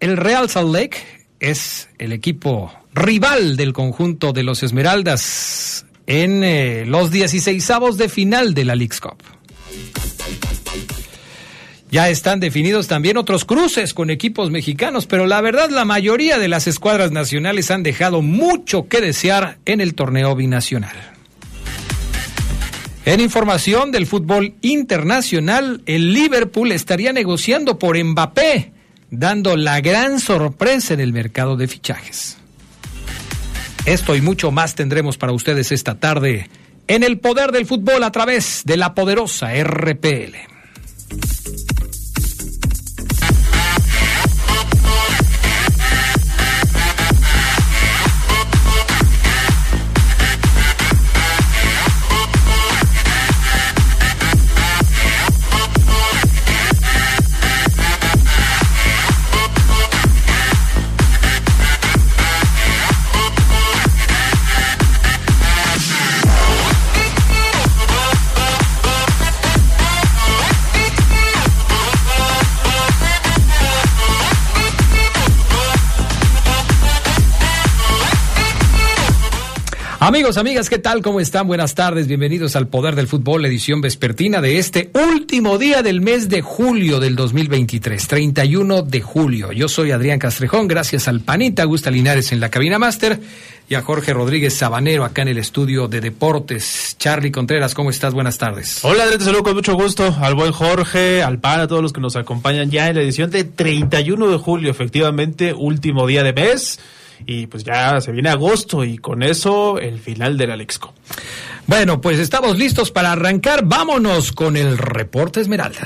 El Real Salt Lake es el equipo rival del conjunto de los Esmeraldas en eh, los 16 de final de la League's Cup. Ya están definidos también otros cruces con equipos mexicanos, pero la verdad la mayoría de las escuadras nacionales han dejado mucho que desear en el torneo binacional. En información del fútbol internacional, el Liverpool estaría negociando por Mbappé, dando la gran sorpresa en el mercado de fichajes. Esto y mucho más tendremos para ustedes esta tarde en el poder del fútbol a través de la poderosa RPL. Amigos, amigas, ¿qué tal? ¿Cómo están? Buenas tardes, bienvenidos al Poder del Fútbol, edición vespertina de este último día del mes de julio del 2023, 31 de julio. Yo soy Adrián Castrejón, gracias al Panita Augusta Linares en la cabina máster y a Jorge Rodríguez Sabanero acá en el estudio de deportes. Charlie Contreras, ¿cómo estás? Buenas tardes. Hola, Adrián, te saludo con mucho gusto al buen Jorge, al Pan, a todos los que nos acompañan ya en la edición de 31 de julio, efectivamente, último día de mes y pues ya se viene agosto y con eso el final del Alexco. Bueno, pues estamos listos para arrancar. Vámonos con el reporte Esmeralda.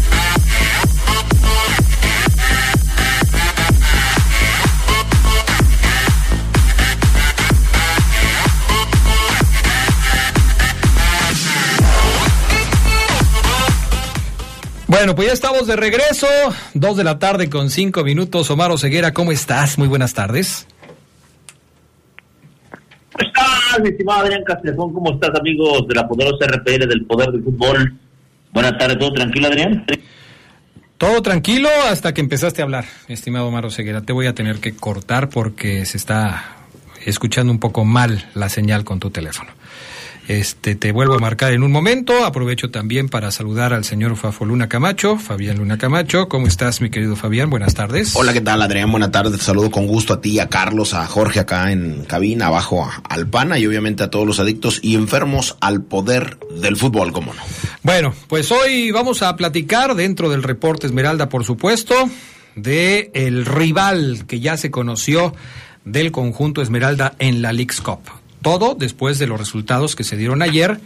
Bueno, pues ya estamos de regreso, dos de la tarde con cinco minutos. Omar Ceguera, ¿cómo estás? Muy buenas tardes. ¿Cómo estás, mi estimado Adrián Castrejón? ¿Cómo estás, amigos de la poderosa RPL del Poder del Fútbol? Buenas tardes, ¿todo tranquilo, Adrián? Todo tranquilo hasta que empezaste a hablar, estimado Maro Ceguera. Te voy a tener que cortar porque se está escuchando un poco mal la señal con tu teléfono. Este, te vuelvo a marcar en un momento. Aprovecho también para saludar al señor Fafo Luna Camacho, Fabián Luna Camacho. ¿Cómo estás, mi querido Fabián? Buenas tardes. Hola, ¿qué tal, Adrián? Buenas tardes. Te saludo con gusto a ti, a Carlos, a Jorge acá en cabina, abajo al PANA y obviamente a todos los adictos y enfermos al poder del fútbol, como no. Bueno, pues hoy vamos a platicar dentro del reporte Esmeralda, por supuesto, de el rival que ya se conoció del conjunto Esmeralda en la League's Cup. Todo después de los resultados que se dieron ayer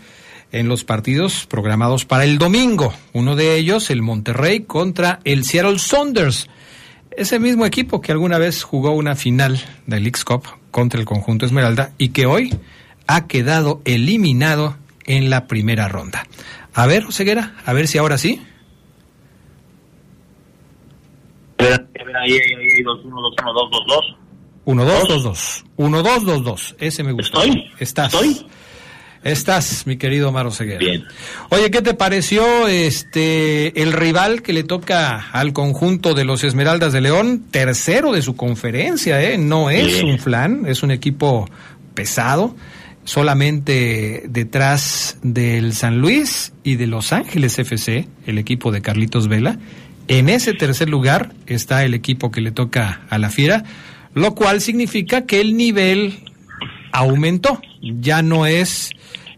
en los partidos programados para el domingo. Uno de ellos, el Monterrey contra el Seattle Saunders. Ese mismo equipo que alguna vez jugó una final del League's Cup contra el conjunto Esmeralda y que hoy ha quedado eliminado en la primera ronda. A ver, Oseguera, a ver si ahora sí. Ahí, ahí, ahí, 2, 1, 2, 1, 2, 2, 2. 1, 2, 2, 2. 1, 2, 2, 2. Ese me gusta. ¿Estoy? Estás. ¿Estoy? Estás, mi querido Maro Ceguera. Bien. Oye, ¿qué te pareció este el rival que le toca al conjunto de los Esmeraldas de León? Tercero de su conferencia, ¿eh? No es un flan, es un equipo pesado, solamente detrás del San Luis y de Los Ángeles FC, el equipo de Carlitos Vela. En ese tercer lugar está el equipo que le toca a la Fiera, lo cual significa que el nivel aumentó. Ya no es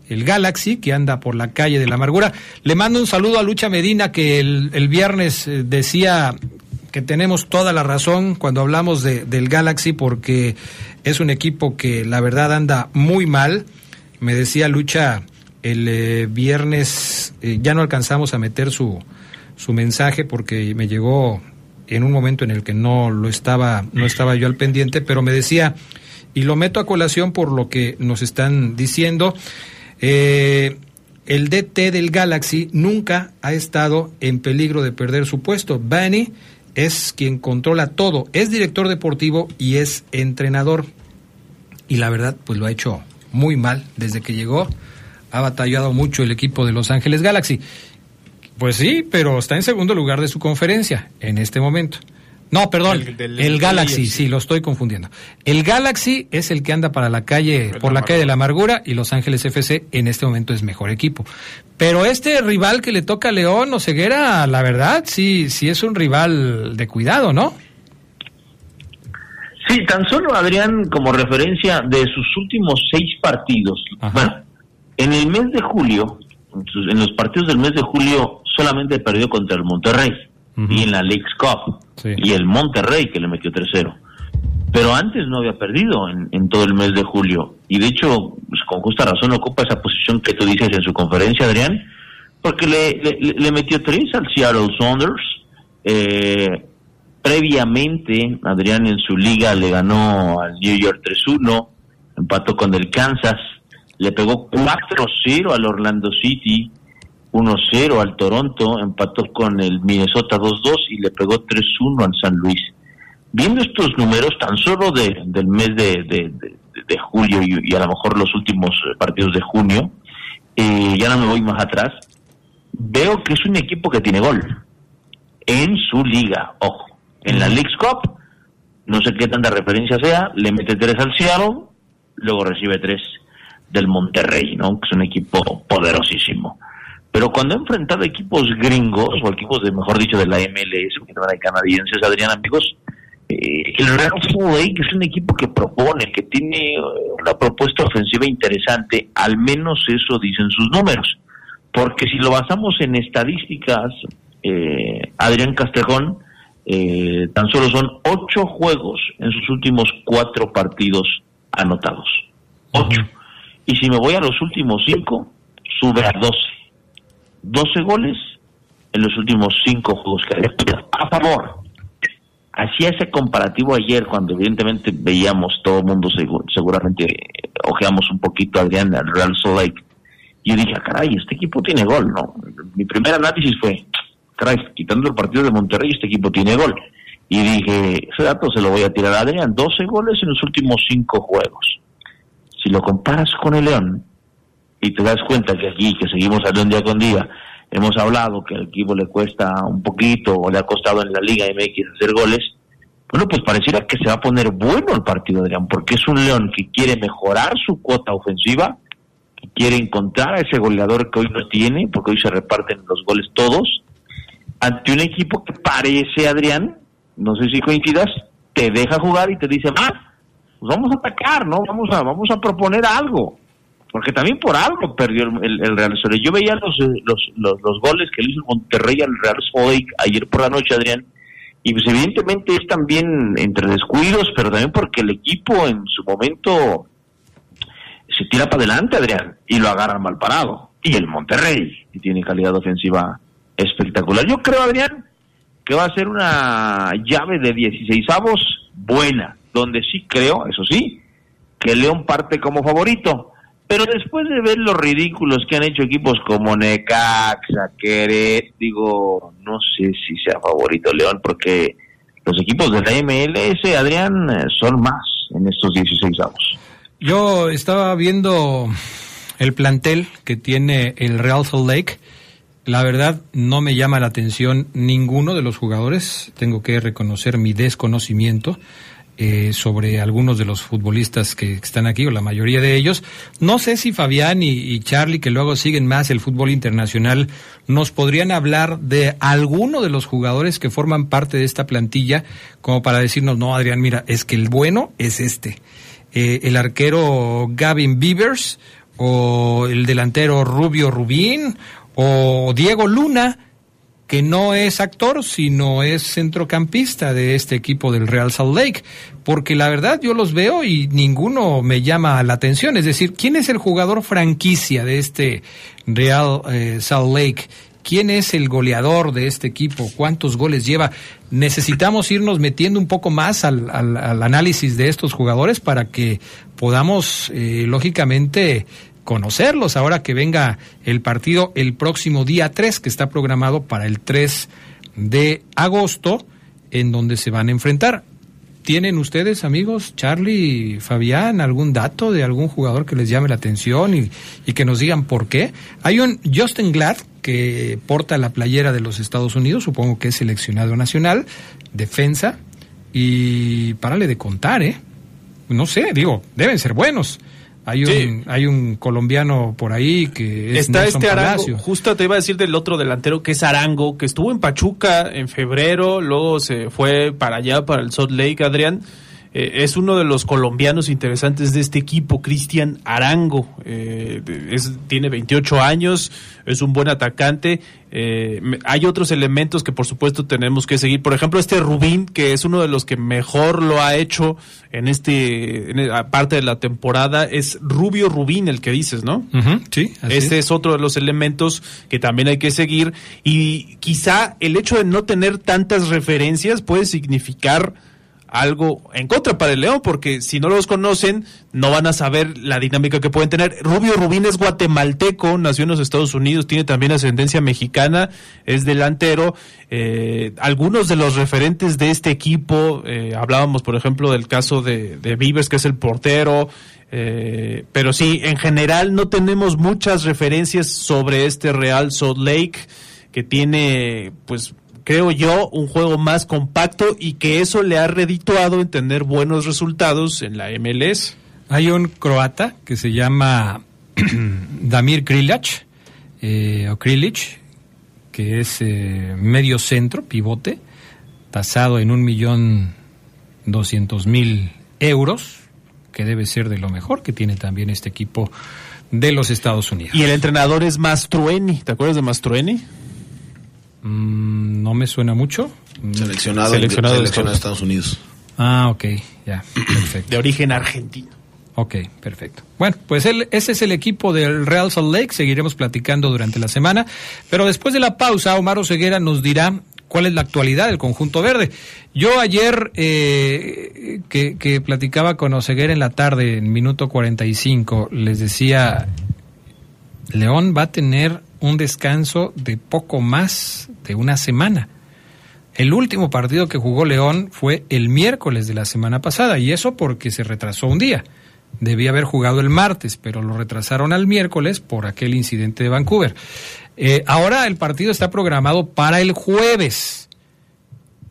el Galaxy, que anda por la calle de la amargura. Le mando un saludo a Lucha Medina, que el, el viernes eh, decía que tenemos toda la razón cuando hablamos de, del Galaxy, porque es un equipo que la verdad anda muy mal. Me decía Lucha el eh, viernes, eh, ya no alcanzamos a meter su, su mensaje porque me llegó en un momento en el que no lo estaba, no estaba yo al pendiente, pero me decía, y lo meto a colación por lo que nos están diciendo, eh, el DT del Galaxy nunca ha estado en peligro de perder su puesto. Bani es quien controla todo, es director deportivo y es entrenador. Y la verdad, pues lo ha hecho muy mal desde que llegó. Ha batallado mucho el equipo de Los Ángeles Galaxy. Pues sí, pero está en segundo lugar de su conferencia en este momento. No, perdón, el, El del- el Galaxy, sí, lo estoy confundiendo. El Galaxy es el que anda para la calle, El por la calle de la amargura y Los Ángeles FC en este momento es mejor equipo. Pero este rival que le toca a León o Ceguera, la verdad, sí, sí es un rival de cuidado, ¿no? Sí, tan solo Adrián, como referencia de sus últimos seis partidos. Ajá. Bueno, en el mes de julio, en los partidos del mes de julio, solamente perdió contra el Monterrey y en la Leagues Cup. Sí. Y el Monterrey que le metió 3-0. Pero antes no había perdido en, en todo el mes de julio. Y de hecho, pues, con justa razón ocupa esa posición que tú dices en su conferencia, Adrián, porque le, le, le metió tres al Seattle Saunders. Eh, previamente, Adrián en su liga le ganó al New York 3-1, empató con el Kansas, le pegó 4-0 al Orlando City, 1-0 al Toronto, empató con el Minnesota 2-2 y le pegó 3-1 al San Luis. Viendo estos números tan solo de, del mes de, julio y, a lo mejor los últimos eh, partidos de junio, eh, ya no me voy más atrás, veo que es un equipo que tiene gol en su liga, ojo. En la League's Cup, no sé qué tanta referencia sea, le mete tres al Seattle, luego recibe tres del Monterrey, ¿no? Que es un equipo poderosísimo. Pero cuando ha enfrentado equipos gringos, o equipos, de mejor dicho, de la MLS, que no hay canadienses, Adrián, amigos, eh, el Real Salt Lake es un equipo que propone, que tiene eh, una propuesta ofensiva interesante, al menos eso dicen sus números. Porque si lo basamos en estadísticas, eh, Adrián Castrejón, eh, tan solo son ocho juegos en sus últimos cuatro partidos anotados. Ocho. Y si me voy a los últimos cinco, sube a 12. 12 goles en los últimos cinco juegos que hay. A favor. Hacía ese comparativo ayer cuando evidentemente veíamos todo el mundo, segu- seguramente eh, ojeamos un poquito a Adrián al Real Salt Lake. Y yo dije, "Ah, caray, este equipo tiene gol, ¿no? Mi primer análisis fue, caray, quitando el partido de Monterrey, este equipo tiene gol. Y dije, ese dato se lo voy a tirar a Adrián, 12 goles en los últimos cinco juegos. Si lo comparas con el León, y te das cuenta que aquí, que seguimos León día con día, hemos hablado que al equipo le cuesta un poquito, o le ha costado en la Liga MX hacer goles, bueno, pues pareciera que se va a poner bueno el partido, Adrián, porque es un León que quiere mejorar su cuota ofensiva, que quiere encontrar a ese goleador que hoy no tiene, porque hoy se reparten los goles todos, ante un equipo que parece, Adrián, no sé si coincidas, te deja jugar y te dice, más, pues vamos a atacar, ¿no? Vamos a, vamos a proponer algo. Porque también por algo perdió el, el- el Real Soleil. Yo veía los, eh, los, los, los goles que le hizo Monterrey al Real Soleil ayer por la noche, Adrián, y pues evidentemente es también entre descuidos, pero también porque el equipo en su momento se tira para adelante, Adrián, y lo agarran mal parado. Y el Monterrey, que tiene calidad ofensiva espectacular. Yo creo, Adrián, que va a ser una llave de 16 avos buena, donde sí creo, eso sí, que León parte como favorito. Pero después de ver los ridículos que han hecho equipos como Necaxa, Queret, digo, no sé si sea favorito León, porque los equipos de la MLS, Adrián, son más en estos 16 avos. Yo estaba viendo el plantel que tiene el Real Salt Lake. La verdad no me llama la atención ninguno de los jugadores. Tengo que reconocer mi desconocimiento eh, sobre algunos de los futbolistas que están aquí, o la mayoría de ellos. No sé si Fabián y, y Charlie, que luego siguen más el fútbol internacional, nos podrían hablar de alguno de los jugadores que forman parte de esta plantilla, como para decirnos, no, Adrián, mira, es que el bueno es este. Eh, el arquero Gavin Beavers o el delantero Rubio Rubín o Diego Luna, que no es actor, sino es centrocampista de este equipo del Real Salt Lake, porque la verdad yo los veo y ninguno me llama la atención. Es decir, ¿quién es el jugador franquicia de este Real eh, Salt Lake? ¿Quién es el goleador de este equipo? ¿Cuántos goles lleva? Necesitamos irnos metiendo un poco más al, al, al análisis de estos jugadores para que podamos, eh, lógicamente, conocerlos ahora que venga el partido el próximo día 3, que está programado para el 3 de agosto, en donde se van a enfrentar. ¿Tienen ustedes, amigos, Charlie, Fabián, algún dato de algún jugador que les llame la atención y, y que nos digan por qué? Hay un Justin Glad que porta la playera de los Estados Unidos, supongo que es seleccionado nacional, defensa, y párale de contar, ¿eh? No sé, digo, deben ser buenos. Hay un, Sí. hay un colombiano por ahí que es Está Nelson este Arango, Palacio. justo te iba a decir del otro delantero que es Arango, que estuvo en Pachuca en febrero, luego se fue para allá, para el Salt Lake, Adrián. Eh, es uno de los colombianos interesantes de este equipo, Cristian Arango. Eh, es- tiene 28 años, es un buen atacante. Eh, hay otros elementos que por supuesto tenemos que seguir. Por ejemplo, este Rubín, que es uno de los que mejor lo ha hecho en este, en, parte de la temporada, es Rubio Rubín, el que dices, ¿no? Ujú, sí, así Este es. es otro de los elementos que también hay que seguir y quizá el hecho de no tener tantas referencias puede significar algo en contra para el León, porque si no los conocen, no van a saber la dinámica que pueden tener. Rubio Rubín es guatemalteco, nació en los Estados Unidos, tiene también ascendencia mexicana, es delantero. Eh, algunos de los referentes de este equipo, eh, hablábamos por ejemplo del caso de, de Vivers, que es el portero, eh, pero sí, en general no tenemos muchas referencias sobre este Real Salt Lake, que tiene, pues, creo yo, un juego más compacto y que eso le ha redituado en tener buenos resultados en la MLS. Hay un croata que se llama Damir Krilic, eh, o Krilic, que es eh, medio centro, pivote, tasado en un millón doscientos mil euros, que debe ser de lo mejor que tiene también este equipo de los Estados Unidos. Y el entrenador es Mastroeni, ¿te acuerdas de Mastroeni? Mm, no me suena mucho. Mm, Seleccionado, Seleccionado de seleccionado de Estados Unidos. Ah, ok, ya, perfecto. De origen argentino. Ok, perfecto. Bueno, pues el- ese es el equipo del Real Salt Lake. Seguiremos platicando durante la semana. Pero después de la pausa, Omar Oseguera nos dirá cuál es la actualidad del conjunto verde. Yo ayer eh, que, que platicaba con Oseguera en la tarde, en minuto 45, les decía, León va a tener un descanso de poco más de una semana. El último partido que jugó León fue el miércoles de la semana pasada, y eso porque se retrasó un día. Debía haber jugado el martes, pero lo retrasaron al miércoles por aquel incidente de Vancouver. Eh, ahora el partido está programado para el jueves.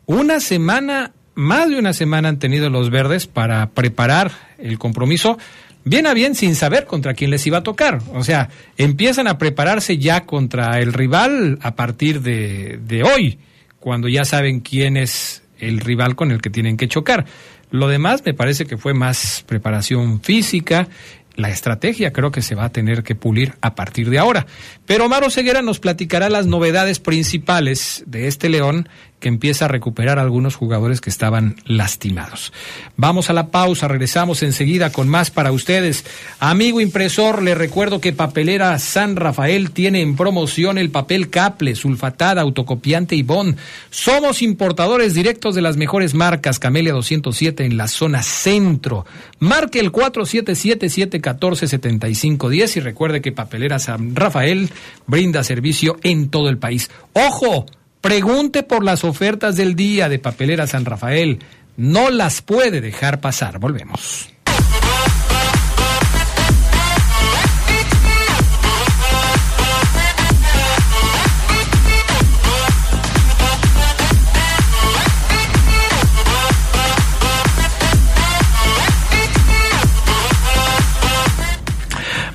Una semana, más de una semana han tenido los verdes para preparar el compromiso, bien a bien sin saber contra quién les iba a tocar. O sea, empiezan a prepararse ya contra el rival a partir de, de hoy, cuando ya saben quién es el rival con el que tienen que chocar. Lo demás me parece que fue más preparación física. La estrategia creo que se va a tener que pulir a partir de ahora. Pero Omar Ceguera nos platicará las novedades principales de este León que empieza a recuperar a algunos jugadores que estaban lastimados. Vamos a la pausa, regresamos enseguida con más para ustedes. Amigo impresor, le recuerdo que Papelera San Rafael tiene en promoción el papel Caple, sulfatada, autocopiante y Bond. Somos importadores directos de las mejores marcas, Camelia 207 en la zona centro. Marque el 477-714-7510 y recuerde que Papelera San Rafael brinda servicio en todo el país. ¡Ojo! Pregunte por las ofertas del día de Papelera San Rafael. No las puede dejar pasar. Volvemos.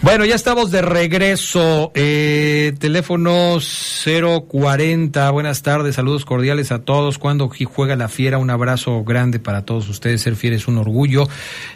Bueno, ya estamos de regreso. Eh, teléfono 040. Buenas tardes, saludos cordiales a todos. Cuando juega la fiera, un abrazo grande para todos ustedes. Ser fiera es un orgullo.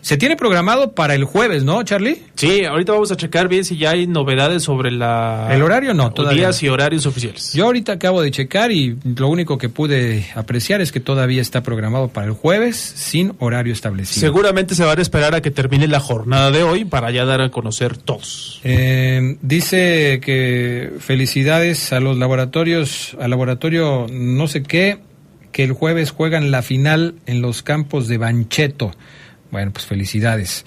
Se tiene programado para el jueves, ¿no, Charlie? Sí, ahorita vamos a checar bien si ya hay novedades sobre la. El horario no, todavía. Días y horarios oficiales. Yo ahorita acabo de checar y lo único que pude apreciar es que todavía está programado para el jueves sin horario establecido. Seguramente se va a esperar a que termine la jornada de hoy para ya dar a conocer todos. Eh, dice que felicidades a los laboratorios, al laboratorio no sé qué, que el jueves juegan la final en los campos de Bancheto. Bueno, pues felicidades.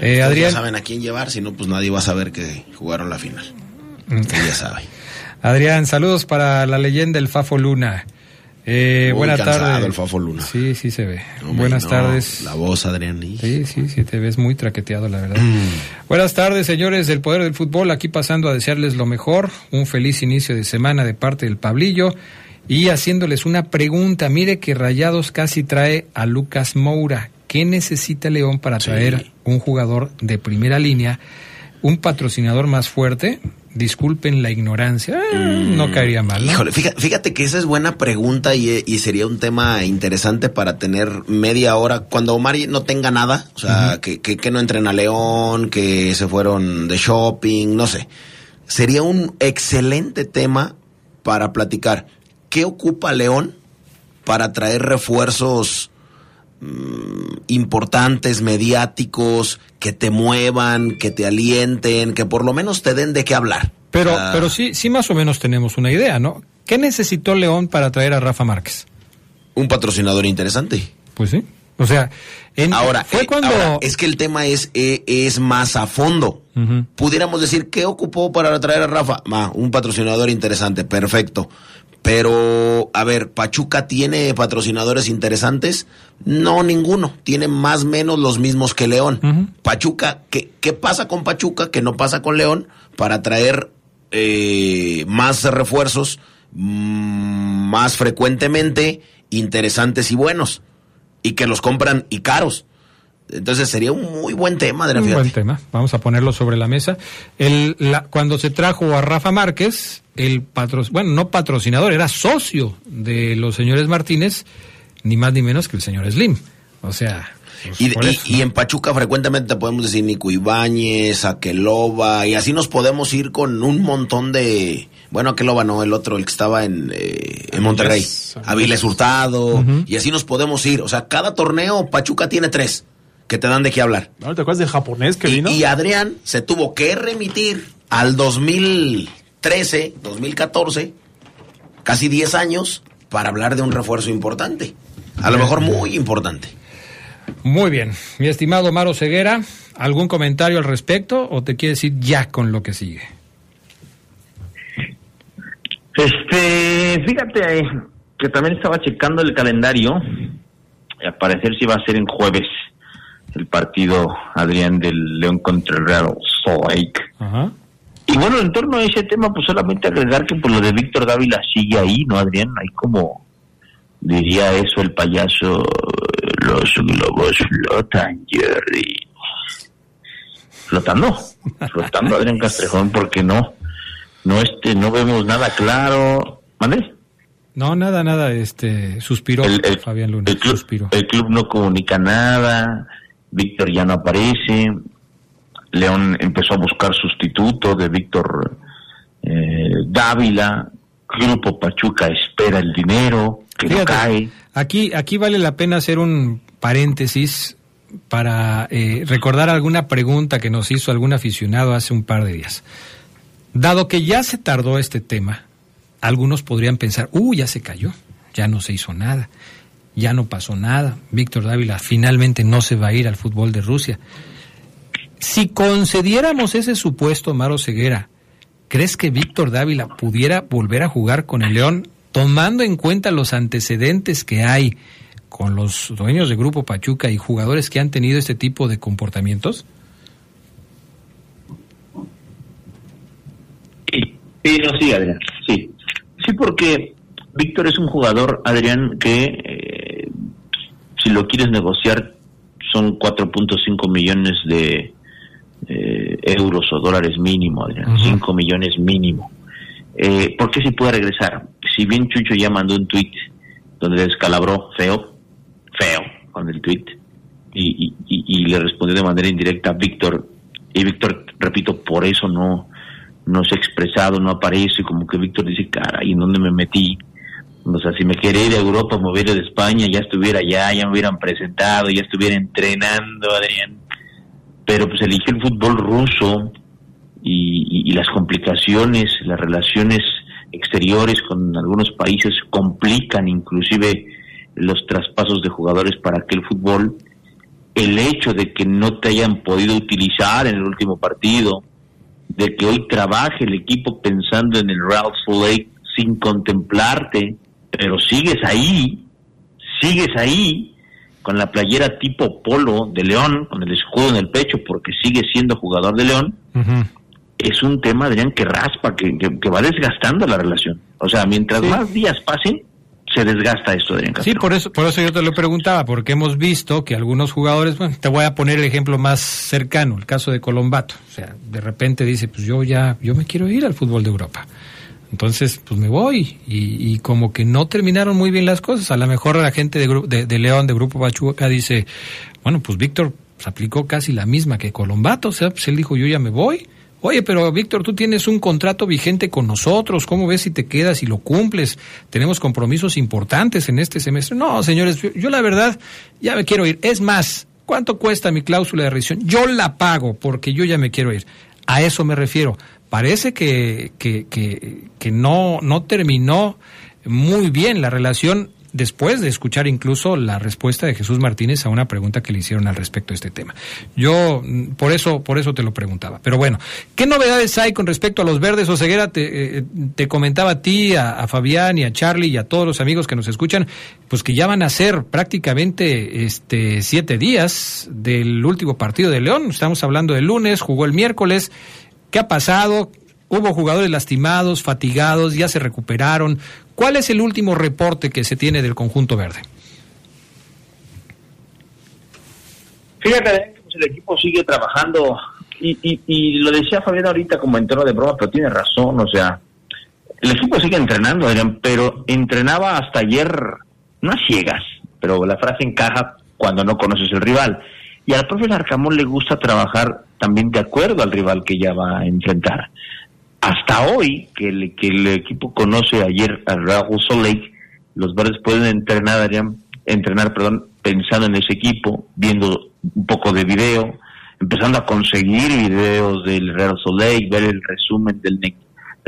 eh, Adrián, ya saben a quién llevar, si no, pues nadie va a saber que jugaron la final. Mm. ya sabe. Adrián, saludos para la leyenda del Fafo Luna. Eh, buenas tardes. Luna. Sí, sí se ve. buenas tardes. La voz, Adrián. Sí, sí, sí, te ves muy traqueteado, la verdad. Mm. buenas tardes, señores del Poder del Fútbol. Aquí pasando a desearles lo mejor. Un feliz inicio de semana de parte del Pablillo. Y haciéndoles una pregunta. Mire que Rayados casi trae a Lucas Moura. ¿Qué necesita León para traer un jugador de primera línea? Un patrocinador más fuerte disculpen la ignorancia, eh, no mm. caería mal. Híjole, fíjate, que esa es buena pregunta y, sería un tema interesante para tener media hora cuando Omar no tenga nada, o sea, que, que, no entren a León, que se fueron de shopping, no sé. Sería un excelente tema para platicar. ¿Qué ocupa León para traer refuerzos mm, importantes, mediáticos, que te muevan, que te alienten, que por lo menos te den de qué hablar. Pero, pero sí, sí más o menos tenemos una idea, ¿no? ¿Qué necesitó León para traer a Rafa Márquez? Un patrocinador interesante. Pues sí. O sea, ahora, fue eh, cuando es que el tema es eh, es más a fondo. Pudiéramos decir qué ocupó para traer a Rafa, un patrocinador interesante, perfecto. Pero, a ver, ¿Pachuca tiene patrocinadores interesantes? No, ninguno. Tiene más o menos los mismos que León. Pachuca, ¿qué, ¿qué, pasa con Pachuca que no pasa con León para traer eh, más refuerzos mm, más frecuentemente, interesantes y buenos? Y que los compran y caros. Entonces sería un muy buen tema de la Un buen tema. Vamos a ponerlo sobre la mesa. El, cuando se trajo a Rafa Márquez, el patro, bueno, no patrocinador, era socio de los señores Martínez, ni más ni menos que el señor Slim. O sea. Pues, y, en Pachuca frecuentemente podemos decir Nico Ibáñez, Aqueloba, y así nos podemos ir con un montón de. Bueno, Aqueloba no, el otro, el que estaba en, eh, en Monterrey. Aviles Hurtado, y así nos podemos ir. O sea, cada torneo Pachuca tiene tres que te dan de qué hablar. ¿Te acuerdas del japonés que vino? Y Adrián se tuvo que remitir al 2000 13, 2014, casi 10 años, para hablar de un refuerzo importante. A lo mejor muy importante. Muy bien. Mi estimado Maro Ceguera, ¿algún comentario al respecto o te quieres ir ya con lo que sigue? Este, fíjate que también estaba checando el calendario y al parecer si va a ser en jueves el partido Adrián del León contra el Real. Ajá. Y bueno, en torno a ese tema, pues solamente agregar que por pues, lo de Víctor Dávila sigue ahí, ¿no, Adrián? Hay como diría eso el payaso, los globos flotan, Jerry. Flotando, flotando, Adrián Castrejón, porque no, no este, no vemos nada claro. ¿Mande? No, nada, nada, este, suspiró Fabián Luna, el club, El club no comunica nada, Víctor ya no aparece, León empezó a buscar sustituto de Víctor eh, Dávila. Grupo Pachuca espera el dinero que no cae. Aquí, aquí vale la pena hacer un paréntesis para eh, recordar alguna pregunta que nos hizo algún aficionado hace un par de días. Dado que ya se tardó este tema, algunos podrían pensar, uh, ya se cayó, ya no se hizo nada, ya no pasó nada, Víctor Dávila finalmente no se va a ir al fútbol de Rusia. Si concediéramos ese supuesto, Maro Ceguera, ¿crees que Víctor Dávila pudiera volver a jugar con el León, tomando en cuenta los antecedentes que hay con los dueños del Grupo Pachuca y jugadores que han tenido este tipo de comportamientos? Sí, sí, Adrián, sí. Sí, porque Víctor es un jugador, Adrián, que si lo quieres negociar son 4.5 millones de, eh, euros o dólares mínimo, Adrián, 5 millones mínimo. Eh, ¿Por qué si puede regresar? Si bien Chucho ya mandó un tweet donde descalabró feo, feo con el tweet, y, y, le respondió de manera indirecta a Víctor, y Víctor, repito, por eso no, no se ha expresado, no aparece, como que Víctor dice, caray, ¿en dónde me metí? O sea, si me quería ir a Europa, mover de España, ya estuviera allá, ya me hubieran presentado, ya estuviera entrenando, Adrián. Pero pues eligió el fútbol ruso y, las complicaciones, las relaciones exteriores con algunos países complican inclusive los traspasos de jugadores para aquel fútbol. El hecho de que no te hayan podido utilizar en el último partido, de que hoy trabaje el equipo pensando en el Salt Lake sin contemplarte, pero sigues ahí, sigues ahí con la playera tipo polo de León, con el escudo en el pecho, porque sigue siendo jugador de León, es un tema, Adrián, que raspa, que, que, va desgastando la relación. O sea, mientras más días pasen, se desgasta esto, Adrián. Sí, por eso, por eso yo te lo preguntaba, porque hemos visto que algunos jugadores, bueno, te voy a poner el ejemplo más cercano, el caso de Colombato. O sea, de repente dice, pues yo ya, yo me quiero ir al fútbol de Europa. Entonces, pues me voy. Y, como que no terminaron muy bien las cosas. A lo mejor la gente de, de, León, de Grupo Pachuca, dice, bueno, pues Víctor se aplicó casi la misma que Colombato. O sea, pues él dijo, yo ya me voy. Oye, pero Víctor, tú tienes un contrato vigente con nosotros. ¿Cómo ves si te quedas y lo cumples? Tenemos compromisos importantes en este semestre. No, señores, yo, la verdad ya me quiero ir. Es más, ¿cuánto cuesta mi cláusula de rescisión? Yo la pago porque yo ya me quiero ir. A eso me refiero parece que, que, que, no, no terminó muy bien la relación después de escuchar incluso la respuesta de Jesús Martínez a una pregunta que le hicieron al respecto de este tema. Yo mm, por eso por eso te lo preguntaba. Pero bueno, ¿qué novedades hay con respecto a los verdes? O Ceguera te, eh, te comentaba a ti, a, Fabián y a Charlie y a todos los amigos que nos escuchan, pues que ya van a ser prácticamente este siete días del último partido de León. Estamos hablando del lunes, jugó el miércoles ¿Qué ha pasado? Hubo jugadores lastimados, fatigados, ya se recuperaron. ¿Cuál es el último reporte que se tiene del conjunto verde? Fíjate, pues el equipo sigue trabajando y, y, lo decía Fabián ahorita como en de broma, pero tiene razón, o sea, el equipo sigue entrenando, pero entrenaba hasta ayer, no a ciegas, pero la frase encaja cuando no conoces el rival. Y al profe Larcamón le gusta trabajar también de acuerdo al rival que ya va a enfrentar. Hasta hoy, que el, que el equipo conoce ayer a Raúl Lake, los verdes pueden entrenar, entrenar perdón, pensando en ese equipo, viendo un poco de video, empezando a conseguir videos del Real Lake, ver el resumen del,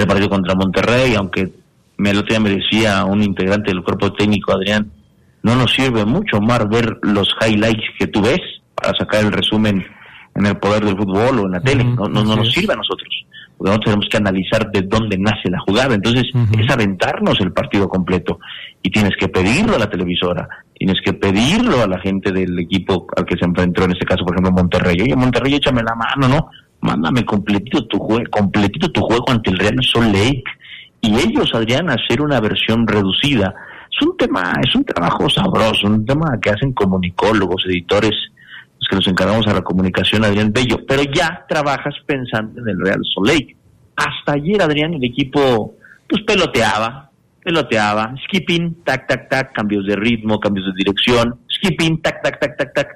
partido contra Monterrey, aunque me lo me decía un integrante del cuerpo técnico, Adrián, no nos sirve mucho más ver los highlights que tú ves para sacar el resumen en el poder del fútbol o en la tele, no, no, nos sirve a nosotros, porque nosotros tenemos que analizar de dónde nace la jugada, entonces es aventarnos el partido completo y tienes que pedirlo a la televisora, tienes que pedirlo a la gente del equipo al que se enfrentó, en este caso por ejemplo Monterrey, oye Monterrey échame la mano, ¿no? Mándame completito tu juego, completito tu juego ante el Real Sol Lake y ellos, Adrián, hacer una versión reducida. Es un tema, es un trabajo sabroso, un tema que hacen comunicólogos, editores, que nos encargamos a la comunicación, Adrián Bello, pero ya trabajas pensando en el Real Soleil. Hasta ayer, Adrián, el equipo pues peloteaba, peloteaba, skipping, tac, tac, tac, cambios de ritmo, cambios de dirección, skipping, tac, tac, tac, tac, tac,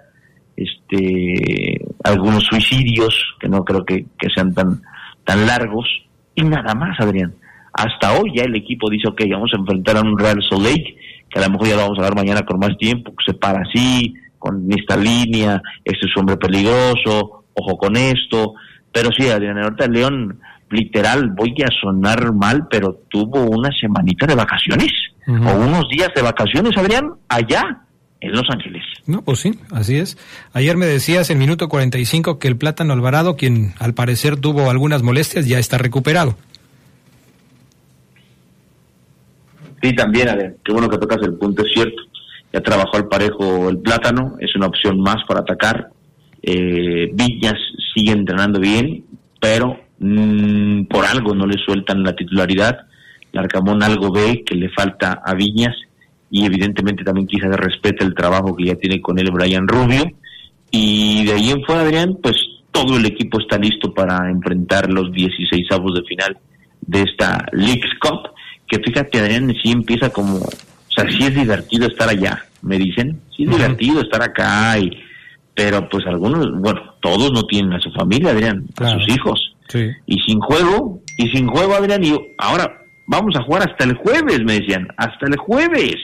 este, algunos suicidios, que no creo que, sean tan, tan largos, y nada más, Adrián. Hasta hoy ya el equipo dice, ok, vamos a enfrentar a un Real Soleil, que a lo mejor ya lo vamos a ver mañana con más tiempo, que se para así, con esta línea, este es un hombre peligroso, ojo con esto. Pero sí, Adrián, ahorita León, literal, voy a sonar mal, pero tuvo una semanita de vacaciones, o unos días de vacaciones, Adrián, allá en Los Ángeles. No, pues sí, así es. Ayer me decías en minuto 45 que el Plátano Alvarado, quien al parecer tuvo algunas molestias, ya está recuperado. Sí, también, Adrián, qué bueno que tocas el punto, es cierto ya trabajó al parejo el plátano, es una opción más para atacar. Eh, Viñas sigue entrenando bien, pero mm, por algo no le sueltan la titularidad. Larcamón algo ve que le falta a Viñas y evidentemente también quizás respete el trabajo que ya tiene con él Brian Rubio. Y de ahí en fuera, Adrián, pues todo el equipo está listo para enfrentar los 16 avos de final de esta Leagues Cup, que fíjate Adrián, sí empieza como, sea, sí es divertido estar allá, me dicen, sí es divertido estar acá, y, pero pues algunos, bueno, todos no tienen a su familia, Adrián, a sus hijos, y sin juego, y sin juego, Adrián, y ahora vamos a jugar hasta el jueves, me decían, hasta el jueves,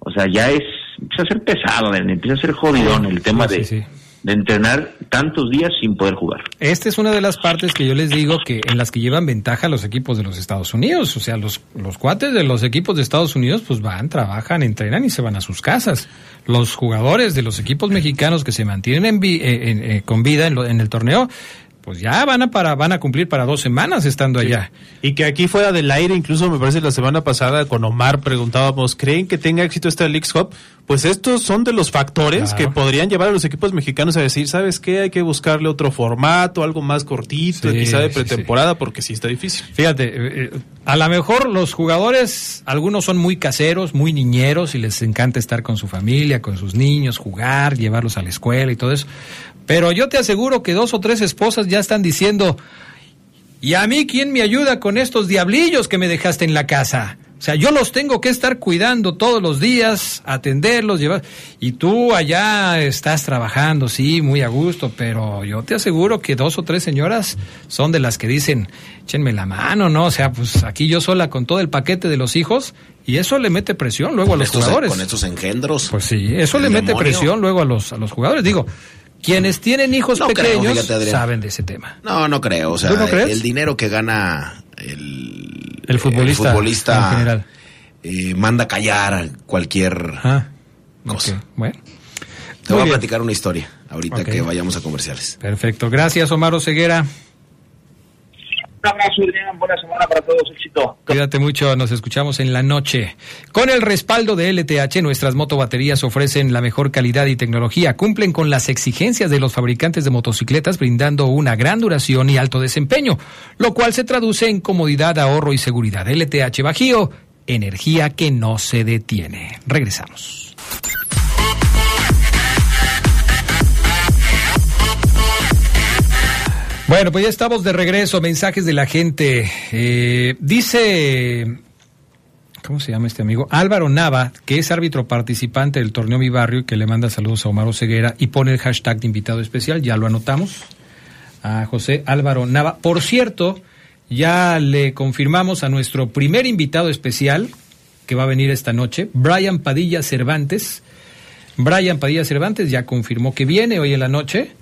o sea, ya es, empieza a ser pesado, Adrián, empieza a ser jodidón el tema de de entrenar tantos días sin poder jugar. Esta es una de las partes que yo les digo que en las que llevan ventaja los equipos de los Estados Unidos. O sea, los, los cuates de los equipos de Estados Unidos pues van, trabajan, entrenan y se van a sus casas. Los jugadores de los equipos mexicanos que se mantienen en, eh, con vida en, en el torneo pues ya van a para van a cumplir para dos semanas estando allá. Y que aquí fuera del aire, incluso me parece la semana pasada con Omar preguntábamos, ¿creen que tenga éxito esta Leagues Cup? Pues estos son de los factores que podrían llevar a los equipos mexicanos a decir, ¿sabes qué? Hay que buscarle otro formato, algo más cortito, quizá de pretemporada, porque sí está difícil. Fíjate, eh, eh, a lo mejor los jugadores, algunos son muy caseros, muy niñeros y les encanta estar con su familia, con sus niños, jugar, llevarlos a la escuela y todo eso. Pero yo te aseguro que dos o tres esposas ya están diciendo, ¿y a mí quién me ayuda con estos diablillos que me dejaste en la casa? O sea, yo los tengo que estar cuidando todos los días, atenderlos, llevar. Y tú allá estás trabajando, sí, muy a gusto, pero yo te aseguro que dos o tres señoras son de las que dicen, échenme la mano, ¿no? O sea, pues aquí yo sola con todo el paquete de los hijos, y eso le mete presión luego a los jugadores. Con estos engendros. Pues sí, eso le mete presión luego a los, a los jugadores. Digo, quienes tienen hijos pequeños saben de ese tema. No, no creo. O sea, el dinero que gana el, el futbolista, futbolista general. Eh, manda callar cualquier ah, cosa. Bueno. Te voy a platicar una historia ahorita que vayamos a comerciales. Perfecto. Gracias, Omar Ceguera. Un abrazo, Buena semana para todos. Éxito. Cuídate mucho. Nos escuchamos en la noche. Con el respaldo de LTH, nuestras motobaterías ofrecen la mejor calidad y tecnología. Cumplen con las exigencias de los fabricantes de motocicletas, brindando una gran duración y alto desempeño, lo cual se traduce en comodidad, ahorro y seguridad. LTH Bajío, energía que no se detiene. Regresamos. Bueno, pues ya estamos de regreso. Mensajes de la gente. Eh, dice, ¿cómo se llama este amigo? Álvaro Nava, que es árbitro participante del torneo Mi Barrio y que le manda saludos a Omar Ceguera y pone el hashtag de invitado especial. Ya lo anotamos. A José Álvaro Nava. Por cierto, ya le confirmamos a nuestro primer invitado especial que va a venir esta noche, Brian Padilla Cervantes. Brian Padilla Cervantes ya confirmó que viene hoy en la noche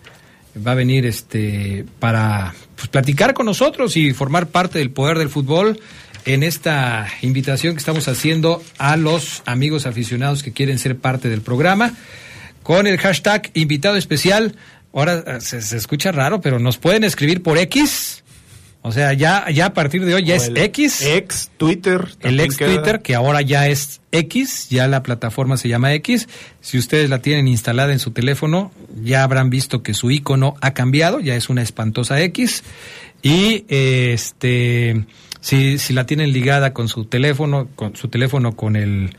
va a venir este para pues, platicar con nosotros y formar parte del poder del fútbol en esta invitación que estamos haciendo a los amigos aficionados que quieren ser parte del programa con el hashtag invitado especial. Ahora eh, se, se escucha raro, pero nos pueden escribir por X o sea, ya, ya a partir de hoy ya es X. Ex Twitter. El ex Twitter, que ahora ya es X, ya la plataforma se llama X. Si ustedes la tienen instalada en su teléfono, ya habrán visto que su icono ha cambiado, ya es una espantosa X. Y este si, si la tienen ligada con su teléfono, con su teléfono con el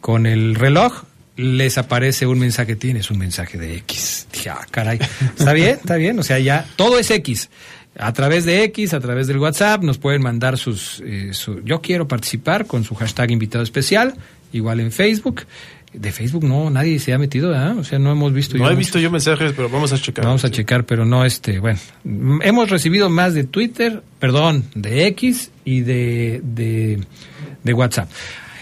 con el reloj, les aparece un mensaje, tienes un mensaje de X. Ya, ah, caray. Está bien, está bien, o sea, ya todo es X a través de X, a través del WhatsApp, nos pueden mandar sus, eh, yo quiero participar con su hashtag invitado especial, igual en Facebook. De Facebook no, nadie se ha metido, O sea, no hemos visto. No he visto yo mensajes, pero vamos a checar. Vamos a checar, pero no este, bueno. Hemos recibido más de Twitter, perdón, de X y de, de, de WhatsApp.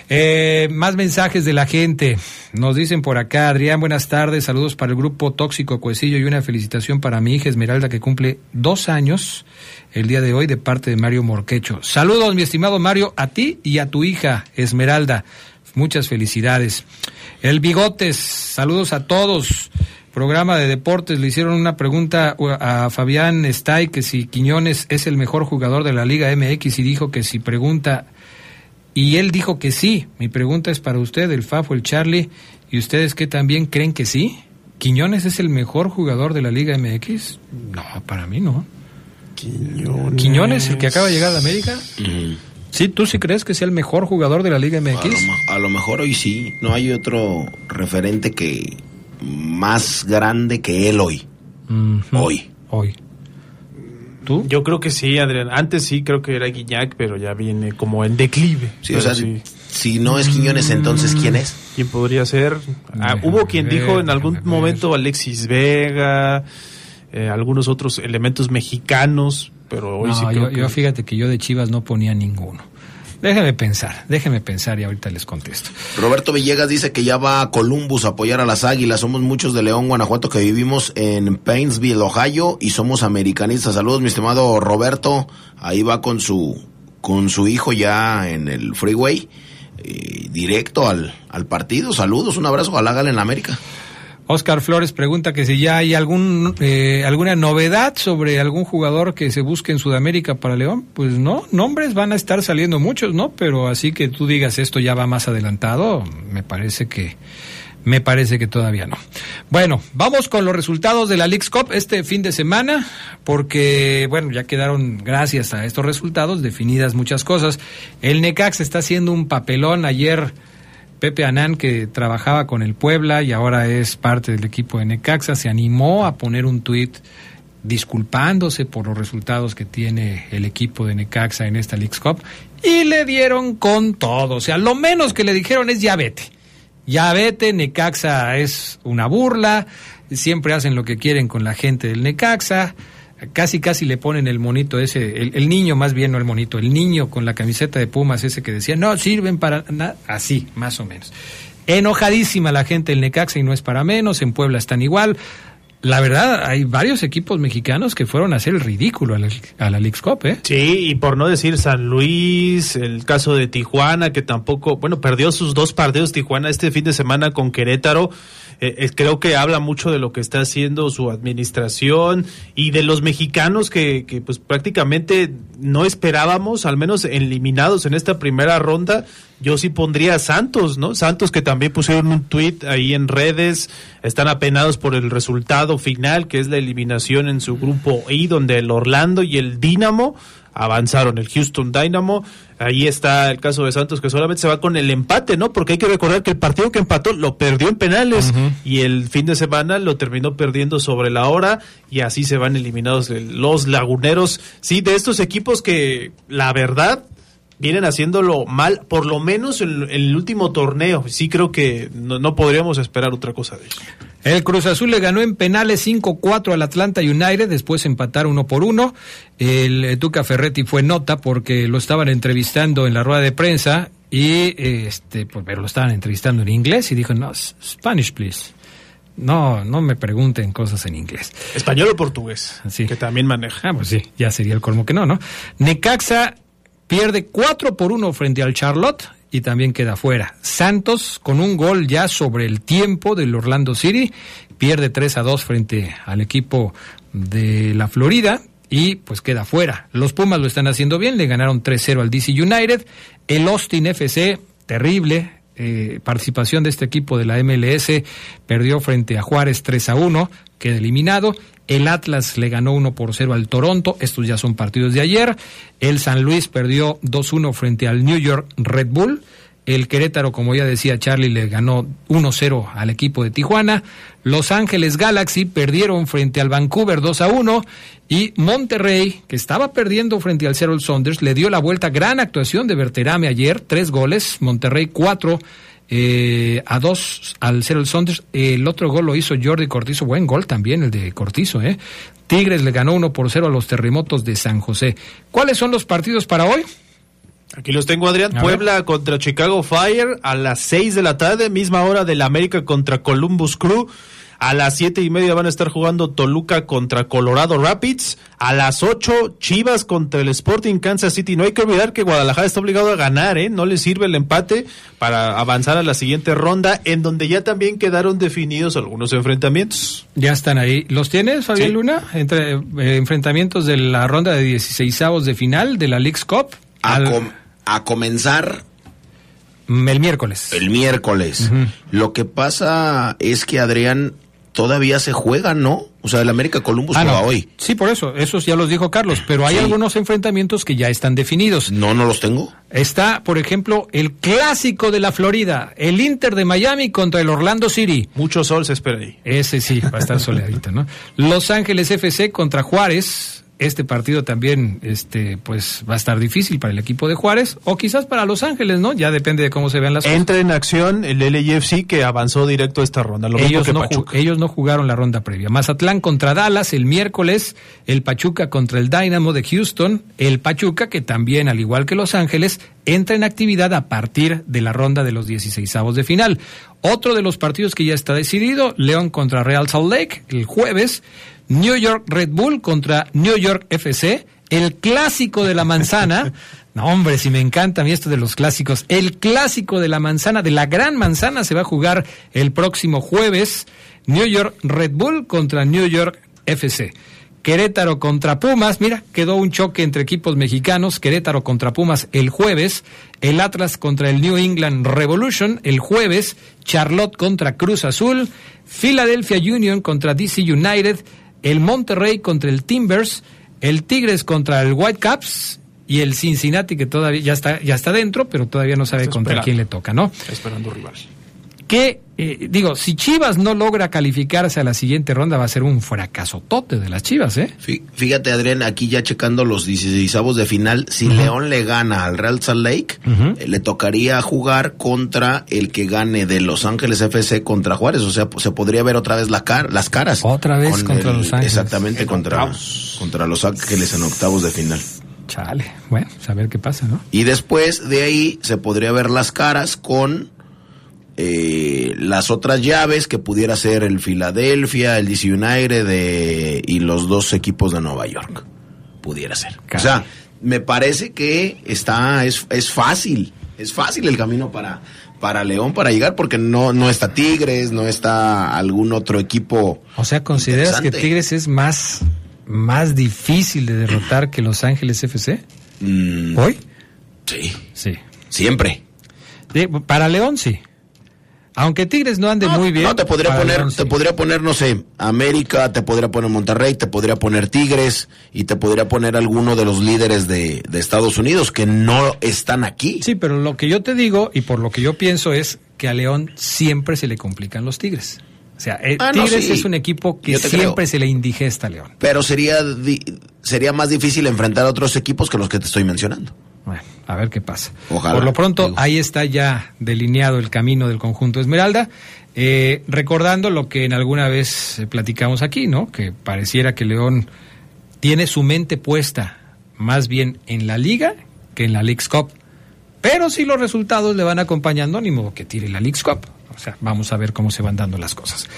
Eh, más mensajes de la gente. Nos dicen por acá, Adrián, buenas tardes, saludos para el grupo Tóxico Cuecillo y una felicitación para mi hija Esmeralda que cumple dos años el día de hoy de parte de Mario Morquecho. Saludos, mi estimado Mario, a ti y a tu hija Esmeralda. Muchas felicidades. El Bigotes, saludos a todos. Programa de deportes, le hicieron una pregunta a Fabián Stay que si Quiñones es el mejor jugador de la Liga MX y dijo que si pregunta y él dijo que sí. Mi pregunta es para usted, el Fafo, el Charlie, ¿y ustedes qué también creen que sí? ¿Quiñones es el mejor jugador de la Liga MX? No, para mí no. Quiñones. ¿Quiñones, el que acaba de llegar a América? Sí, ¿tú sí crees que sea el mejor jugador de la Liga MX? A lo, mejor hoy sí. No hay otro referente que más grande que él hoy. Hoy. hoy? ¿Tú? Yo creo que sí, Adrián. Antes sí creo que era Guiñac, pero ya viene como en declive. Sí, o sea, si no es Quiñones, entonces ¿quién es? ¿Quién podría ser? Ah, hubo quien dijo en algún momento Alexis Vega, eh, algunos otros elementos mexicanos, pero hoy sí creo yo, yo fíjate que yo de Chivas no ponía ninguno. Déjeme pensar, déjeme pensar y ahorita les contesto. Roberto Villegas dice que ya va a Columbus a apoyar a las Águilas. Somos muchos de León, Guanajuato que vivimos en Painesville, Ohio y somos americanistas. Saludos, mi estimado Roberto. Ahí va con su con su hijo ya en el freeway eh, directo al, al partido. Saludos, un abrazo, ojalá en América. Oscar Flores pregunta que si ya hay algún eh, alguna novedad sobre algún jugador que se busque en Sudamérica para León. Pues no, nombres van a estar saliendo muchos, ¿no? Pero así que tú digas esto ya va más adelantado, me parece que me parece que todavía no. Bueno, vamos con los resultados de la League's Cup este fin de semana, porque, bueno, ya quedaron, gracias a estos resultados, definidas muchas cosas. El Necax está haciendo un papelón ayer Pepe Anán, que trabajaba con el Puebla y ahora es parte del equipo de Necaxa, se animó a poner un tuit disculpándose por los resultados que tiene el equipo de Necaxa en esta League's Cup y le dieron con todo. O sea, lo menos que le dijeron es ya vete. Ya vete, Necaxa es una burla, siempre hacen lo que quieren con la gente del Necaxa casi casi le ponen el monito ese, el, niño más bien, no el monito, el niño con la camiseta de Pumas ese que decía, no sirven para nada, así, más o menos. Enojadísima la gente del Necaxa y no es para menos, en Puebla están igual. La verdad, hay varios equipos mexicanos que fueron a hacer el ridículo a la, a la ¿eh? Sí, y por no decir San Luis, el caso de Tijuana, que tampoco, bueno, perdió sus dos partidos Tijuana este fin de semana con Querétaro. Eh, creo que habla mucho de lo que está haciendo su administración y de los mexicanos que, que pues prácticamente no esperábamos, al menos eliminados en esta primera ronda. Yo sí pondría a Santos, ¿no? Santos que también pusieron un tuit ahí en redes, están apenados por el resultado final, que es la eliminación en su grupo I, donde el Orlando y el Dínamo avanzaron. El Houston Dynamo, ahí está el caso de Santos que solamente se va con el empate, ¿no? Porque hay que recordar que el partido que empató lo perdió en penales y el fin de semana lo terminó perdiendo sobre la hora y así se van eliminados los laguneros. Sí, de estos equipos que la verdad vienen haciéndolo mal, por lo menos en, el último torneo. Sí creo que no, podríamos esperar otra cosa de ellos. El Cruz Azul le ganó en penales 5-4 al Atlanta United, después empataron uno por uno. El eh, Tuca Ferretti fue nota porque lo estaban entrevistando en la rueda de prensa y este, pues, pero lo estaban entrevistando en inglés y dijo, no, Spanish, please. No, no me pregunten cosas en inglés. Español o portugués, sí. que también maneja. Ah, pues sí, ya sería el colmo que no, ¿no? Necaxa pierde 4 por 1 frente al Charlotte y también queda fuera. Santos, con un gol ya sobre el tiempo del Orlando City, pierde 3 a 2 frente al equipo de la Florida y pues queda fuera. Los Pumas lo están haciendo bien, le ganaron 3-0 al DC United. El Austin FC, terrible, eh, participación de este equipo de la MLS, perdió frente a Juárez 3 a 1, queda eliminado. El Atlas le ganó 1 por 0 al Toronto, estos ya son partidos de ayer. El San Luis perdió 2-1 frente al New York Red Bull. El Querétaro, como ya decía Charlie, le ganó 1-0 al equipo de Tijuana. Los Ángeles Galaxy perdieron frente al Vancouver 2-1. Y Monterrey, que estaba perdiendo frente al Seattle Saunders, le dio la vuelta. Gran actuación de Berterame ayer, tres goles. Monterrey 4 eh, a dos al cero el Saunders. El otro gol lo hizo Jordi Cortizo, buen gol también el de Cortizo. ¿eh? Tigres le ganó uno por cero a los terremotos de San José. ¿Cuáles son los partidos para hoy? Aquí los tengo, Adrián. Puebla contra Chicago Fire a las seis de la tarde, misma hora del América contra Columbus Crew. A las siete y media van a estar jugando Toluca contra Colorado Rapids. A las ocho, Chivas contra el Sporting Kansas City. No hay que olvidar que Guadalajara está obligado a ganar, ¿eh? No le sirve el empate para avanzar a la siguiente ronda, en donde ya también quedaron definidos algunos enfrentamientos. Ya están ahí. ¿Los tienes, Fabián Luna? Entre eh, enfrentamientos de la ronda de 16 de final de la League's Cup. A, comenzar el miércoles. El miércoles. Lo que pasa es que Adrián todavía se juega, ¿no? O sea, el América Columbus ah, hoy. Sí, por eso, esos ya los dijo Carlos, pero hay algunos enfrentamientos que ya están definidos. No, no los tengo. Está, por ejemplo, el clásico de la Florida, el Inter de Miami contra el Orlando City. Mucho sol se espera ahí. Ese sí, va a estar soleadito, ¿no? Los Ángeles FC contra Juárez, este partido también este pues va a estar difícil para el equipo de Juárez o quizás para Los Ángeles, ¿no? Ya depende de cómo se vean las cosas. Entra en acción el LAFC que avanzó directo a esta ronda, ellos, no ellos no jugaron la ronda previa. Mazatlán contra Dallas el miércoles, el Pachuca contra el Dynamo de Houston, el Pachuca que también al igual que Los Ángeles entra en actividad a partir de la ronda de los 16 de final. Otro de los partidos que ya está decidido, León contra Real Salt Lake el jueves New York Red Bull contra New York FC, el clásico de la manzana. No, hombre, si me encanta a mí esto de los clásicos. El clásico de la manzana, de la gran manzana, se va a jugar el próximo jueves. New York Red Bull contra New York FC. Querétaro contra Pumas, mira, quedó un choque entre equipos mexicanos, Querétaro contra Pumas el jueves, el Atlas contra el New England Revolution el jueves, Charlotte contra Cruz Azul, Philadelphia Union contra DC United, el Monterrey contra el Timbers, el Tigres contra el Whitecaps y el Cincinnati que todavía ya está ya está dentro, pero todavía no sabe contra quién le toca, ¿no? esperando rivales que, eh, digo, si Chivas no logra calificarse a la siguiente ronda, va a ser un fracaso tote de las Chivas, ¿eh? Fíjate, Adrián, aquí ya checando los 16 de final, si León le gana al Real Salt Lake, eh, le tocaría jugar contra el que gane de Los Ángeles FC contra Juárez, o sea, se podría ver otra vez la las caras. Otra vez contra Los Ángeles. Exactamente, contra, contra Los Ángeles en octavos de final. Chale, bueno, pues a ver qué pasa, ¿no? Y después de ahí se podría ver las caras con eh, las otras llaves que pudiera ser el Philadelphia, el DC United de, y los dos equipos de Nueva York. Pudiera ser. O sea, me parece que está, es, es fácil, es fácil el camino para, para León para llegar porque no, no está Tigres, no está algún otro equipo. O sea, ¿consideras que Tigres es más, más difícil de derrotar que Los Ángeles FC? Mm. ¿Hoy? Sí. Sí. Siempre. para León sí. Aunque Tigres no ande muy bien. No, te podría poner, te podría poner, no sé, América, te podría poner Monterrey, te podría poner Tigres y te podría poner alguno de los líderes de, Estados Unidos que no están aquí. Sí, pero lo que yo te digo y por lo que yo pienso es que a León siempre se le complican los Tigres. O sea, eh, ah, Tigres es un equipo que siempre se le indigesta a León. Pero sería, sería más difícil enfrentar a otros equipos que los que te estoy mencionando. Bueno, a ver qué pasa. Por lo pronto, ahí está ya delineado el camino del conjunto Esmeralda. Eh, recordando lo que en alguna vez platicamos aquí, ¿no? Que pareciera que León tiene su mente puesta más bien en la liga que en la League's Cup. Pero si los resultados le van acompañando, ni modo que tire la League's Cup. O sea, vamos a ver cómo se van dando las cosas.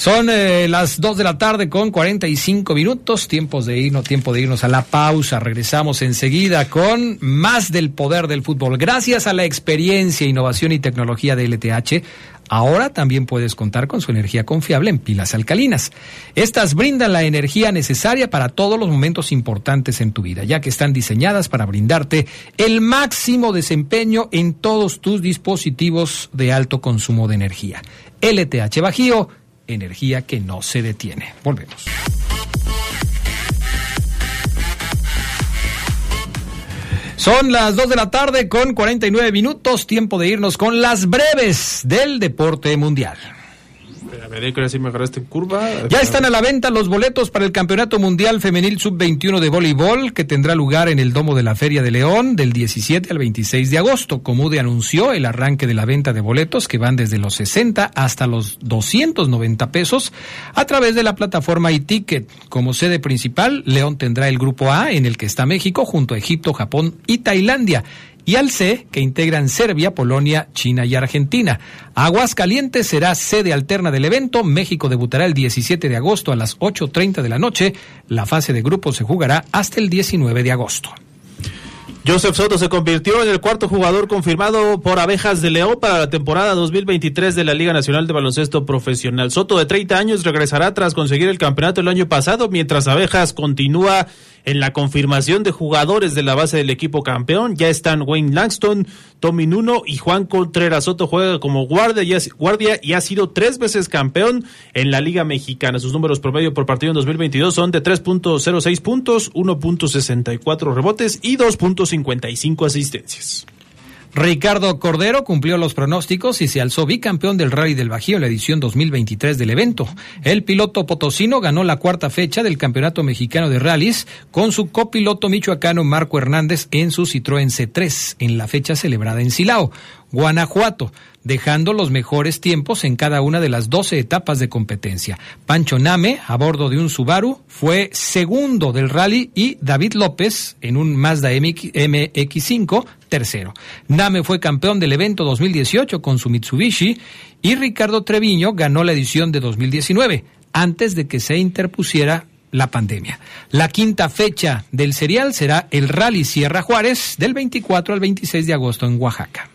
Son eh, las 2 de la tarde con 45 minutos, tiempos de irnos, tiempo de irnos a la pausa. Regresamos enseguida con más del poder del fútbol. Gracias a la experiencia, innovación y tecnología de LTH, ahora también puedes contar con su energía confiable en pilas alcalinas. Estas brindan la energía necesaria para todos los momentos importantes en tu vida, ya que están diseñadas para brindarte el máximo desempeño en todos tus dispositivos de alto consumo de energía. LTH Bajío energía que no se detiene. Volvemos. Son las 2 de la tarde con 49 minutos, tiempo de irnos con las breves del deporte mundial Ya están a la venta los boletos para el Campeonato Mundial Femenil Sub-21 de Voleibol, que tendrá lugar en el Domo de la Feria de León del 17 al 26 de agosto. Comude anunció el arranque de la venta de boletos que van desde los 60 hasta los 290 pesos a través de la plataforma eTicket. Como sede principal, León tendrá el Grupo A, en el que está México, junto a Egipto, Japón y Tailandia y al C, que integran Serbia, Polonia, China y Argentina. Aguascalientes será sede alterna del evento. México debutará el 17 de agosto a las 8.30 de la noche. La fase de grupo se jugará hasta el 19 de agosto. Joseph Soto se convirtió en el cuarto jugador confirmado por Abejas de León para la temporada 2023 de la Liga Nacional de Baloncesto Profesional. Soto, de 30 años, regresará tras conseguir el campeonato el año pasado, mientras Abejas continúa en la confirmación de jugadores de la base del equipo campeón. Ya están Wayne Langston, Tommy Nuno y Juan Contreras Soto juega como guardia y, guardia y ha sido tres veces campeón en la Liga Mexicana. Sus números promedio por partido en 2022 son de 3.06 puntos, 1.64 rebotes y 2.55 asistencias. Ricardo Cordero cumplió los pronósticos y se alzó bicampeón del Rally del Bajío en la edición 2023 del evento. El piloto potosino ganó la cuarta fecha del Campeonato Mexicano de Rallys con su copiloto michoacano Marco Hernández en su Citroën C3 en la fecha celebrada en Silao. Guanajuato, dejando los mejores tiempos en cada una de las 12 etapas de competencia. Pancho Name, a bordo de un Subaru, fue segundo del rally y David López, en un Mazda MX5, tercero. Name fue campeón del evento 2018 con su Mitsubishi y Ricardo Treviño ganó la edición de 2019, antes de que se interpusiera la pandemia. La quinta fecha del serial será el Rally Sierra Juárez del 24 al 26 de agosto en Oaxaca.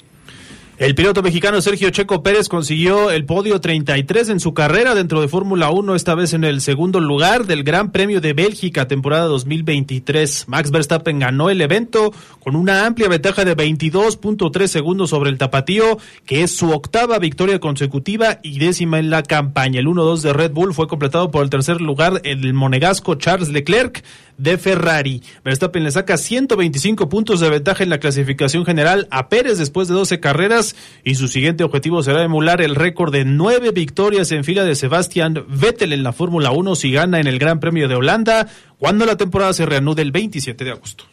El piloto mexicano Sergio Checo Pérez consiguió el podio 33 en su carrera dentro de Fórmula 1, esta vez en el segundo lugar del Gran Premio de Bélgica, temporada 2023. Max Verstappen ganó el evento con una amplia ventaja de 22.3 segundos sobre el tapatío, que es su octava victoria consecutiva y décima en la campaña. El 1-2 de Red Bull fue completado por el tercer lugar el monegasco Charles Leclerc de Ferrari. Verstappen le saca 125 puntos de ventaja en la clasificación general a Pérez después de 12 carreras y su siguiente objetivo será emular el récord de nueve victorias en fila de Sebastian Vettel en la Fórmula 1 si gana en el Gran Premio de Holanda cuando la temporada se reanude el 27 de agosto.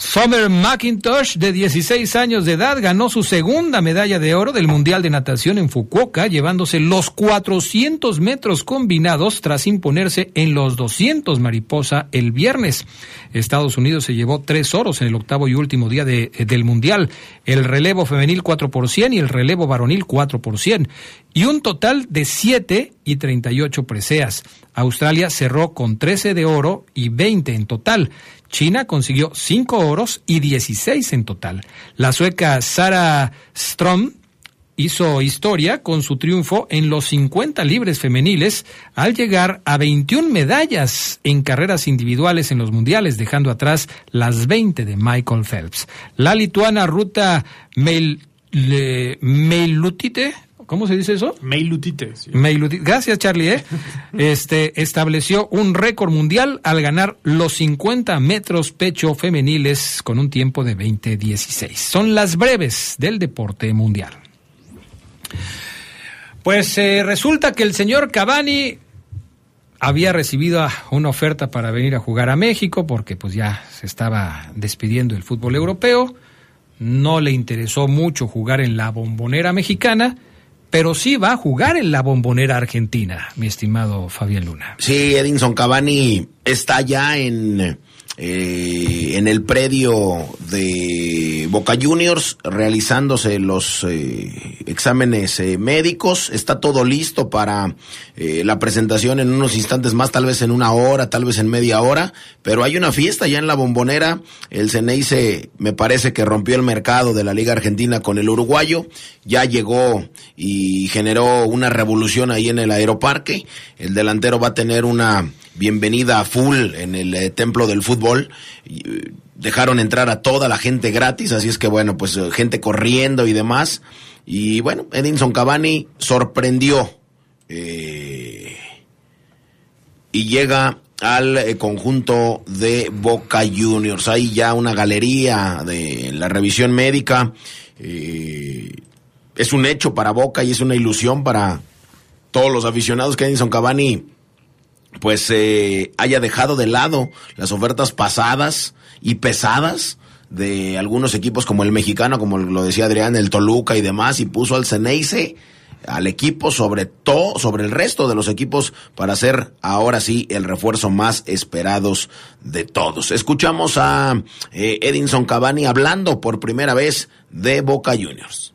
Summer McIntosh, de 16 años de edad, ganó su segunda medalla de oro del Mundial de Natación en Fukuoka, llevándose los 400 metros combinados tras imponerse en los 200 mariposa el viernes. Estados Unidos se llevó tres oros en el octavo y último día de, del Mundial, el relevo femenil 4 por y el relevo varonil 4 por y un total de 7 y 38 preseas. Australia cerró con 13 de oro y 20 en total. China consiguió 5 oros y 16 en total. La sueca Sara Strom hizo historia con su triunfo en los 50 libres femeniles al llegar a 21 medallas en carreras individuales en los mundiales, dejando atrás las 20 de Michael Phelps. La lituana Ruta Meilutite ¿Cómo se dice eso? Meilutite. Gracias, Charlie. ¿eh? Este estableció un récord mundial al ganar los 50 metros pecho femeniles con un tiempo de 20.16. Son las breves del deporte mundial. Pues eh, resulta que el señor Cavani había recibido una oferta para venir a jugar a México porque pues ya se estaba despidiendo del fútbol europeo. No le interesó mucho jugar en la bombonera mexicana pero sí va a jugar en la bombonera argentina, mi estimado Fabián Luna. Sí, Edinson Cavani está ya en eh, en el predio de Boca Juniors realizándose los eh, exámenes eh, médicos. Está todo listo para la presentación en unos instantes más, tal vez en una hora, tal vez en media hora. Pero hay una fiesta ya en la bombonera. El Ceneice me parece que rompió el mercado de la Liga Argentina con el uruguayo. Ya llegó y generó una revolución ahí en el aeroparque. El delantero va a tener una bienvenida a full en el eh, templo del fútbol. Eh, dejaron entrar a toda la gente gratis, así es que bueno, pues eh, gente corriendo y demás. Y bueno, Edinson Cavani sorprendió y llega al conjunto de Boca Juniors. Hay ya una galería de la revisión médica. es un hecho para Boca y es una ilusión para todos los aficionados que Edinson Cavani pues eh, haya dejado de lado las ofertas pasadas y pesadas de algunos equipos como el mexicano, como lo decía Adrián, el Toluca y demás, y puso al Ceneice, al equipo sobre todo, sobre el resto de los equipos para ser ahora sí el refuerzo más esperados de todos. Escuchamos a eh, Edinson Cavani hablando por primera vez de Boca Juniors.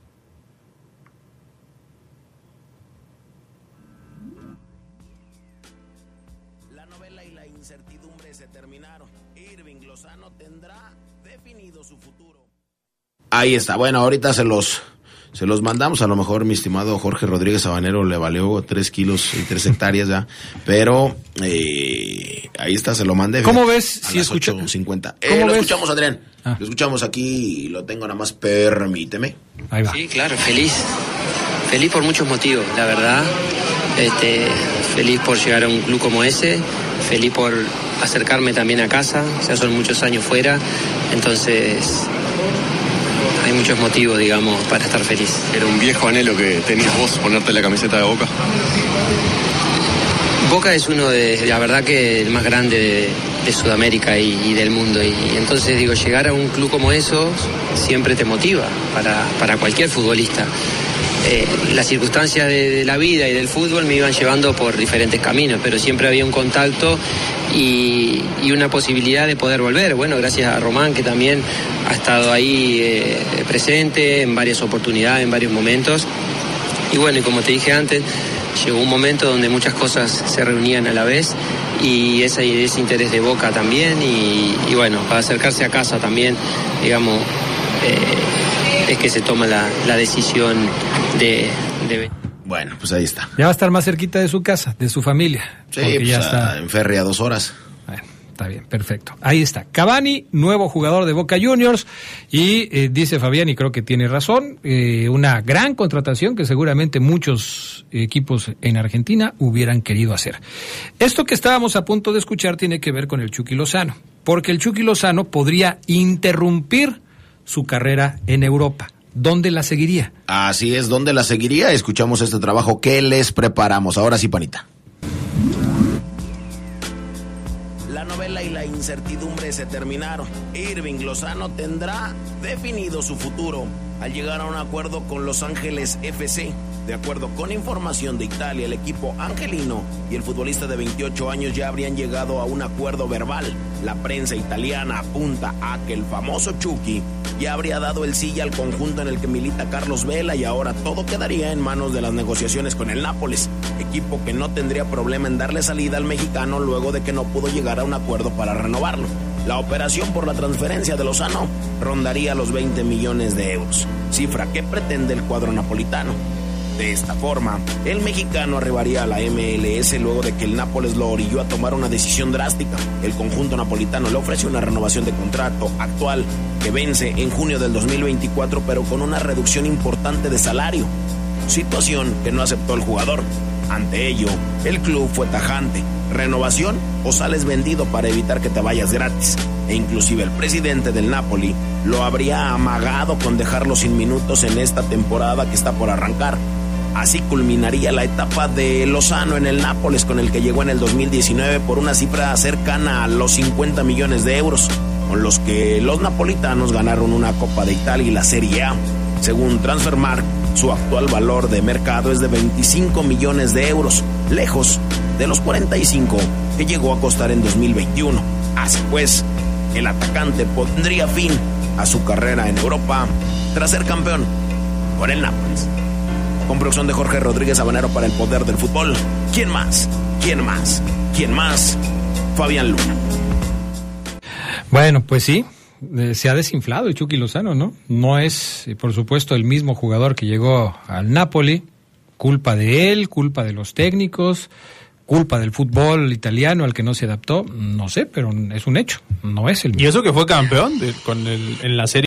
Ahí está. Bueno, ahorita se los Se los mandamos, a lo mejor mi estimado Jorge Rodríguez Sabanero le valió tres kilos y tres hectáreas ya, pero eh, ahí está, se lo mandé. ¿Cómo ves? A si las 8.50. Eh, lo escuchamos, Adrián. Ah. Lo escuchamos aquí, lo tengo nada más, permíteme. Ahí va. Sí, claro, feliz. Feliz por muchos motivos, la verdad. Este, feliz por llegar a un club como ese, feliz por acercarme también a casa, ya son muchos años fuera, entonces muchos motivos, digamos, para estar feliz. ¿Era un viejo anhelo que tenías vos ponerte la camiseta de Boca? Boca es uno de, la verdad que el más grande de, Sudamérica y, del mundo. Y, entonces digo, llegar a un club como esos siempre te motiva para, para cualquier futbolista. Eh, las circunstancias de, la vida y del fútbol me iban llevando por diferentes caminos, pero siempre había un contacto y, una posibilidad de poder volver. Bueno, gracias a Román que también ha estado ahí eh, presente en varias oportunidades, en varios momentos. Y bueno, y como te dije antes, llegó un momento donde muchas cosas se reunían a la vez y ese, ese interés de Boca también y, bueno, para acercarse a casa también, digamos, eh, es que se toma la, decisión de, Bueno, pues ahí está. Ya va a estar más cerquita de su casa, de su familia. Sí, pues ya está en ferry a dos horas. Está bien, perfecto. Ahí está. Cavani, nuevo jugador de Boca Juniors. Y eh, dice Fabián, y creo que tiene razón, eh, una gran contratación que seguramente muchos equipos en Argentina hubieran querido hacer. Esto que estábamos a punto de escuchar tiene que ver con el Chucky Lozano, porque el Chucky Lozano podría interrumpir su carrera en Europa. ¿Dónde la seguiría? Así es, ¿dónde la seguiría? Escuchamos este trabajo que les preparamos. Ahora sí, panita. Novela y la incertidumbre se terminaron. Irving Lozano tendrá definido su futuro al llegar a un acuerdo con Los Ángeles FC. De acuerdo con información de Italia, el equipo angelino y el futbolista de 28 años ya habrían llegado a un acuerdo verbal. La prensa italiana apunta a que el famoso Chucky ya habría dado el silla al conjunto en el que milita Carlos Vela y ahora todo quedaría en manos de las negociaciones con el Nápoles, equipo que no tendría problema en darle salida al mexicano luego de que no pudo llegar a un acuerdo para renovarlo. La operación por la transferencia de Lozano rondaría los 20 millones de euros, cifra que pretende el cuadro napolitano. De esta forma, el mexicano arribaría a la MLS luego de que el Nápoles lo orilló a tomar una decisión drástica. El conjunto napolitano le ofreció una renovación de contrato actual que vence en junio del 2024 pero con una reducción importante de salario, situación que no aceptó el jugador. Ante ello, el club fue tajante. Renovación o sales vendido para evitar que te vayas gratis. E inclusive el presidente del Napoli lo habría amagado con dejarlo sin minutos en esta temporada que está por arrancar. Así culminaría la etapa de Lozano en el Nápoles con el que llegó en el 2019 por una cifra cercana a los 50 millones de euros, con los que los napolitanos ganaron una Copa de Italia y la Serie A. Según Transfermarkt, su actual valor de mercado es de 25 millones de euros, lejos de los 45 que llegó a costar en 2021. Así pues, el atacante pondría fin a su carrera en Europa tras ser campeón con el Nápoles. Con producción de Jorge Rodríguez Habanero para el poder del fútbol. ¿Quién más? ¿Quién más? ¿Quién más? Fabián Luna. Bueno, pues sí, eh, se ha desinflado el Chucky Lozano, ¿no? No es, eh, por supuesto, el mismo jugador que llegó al Napoli, culpa de él, culpa de los técnicos, culpa del fútbol italiano al que no se adaptó, no sé, pero es un hecho, no es el mismo. Y eso que fue campeón con el, en la serie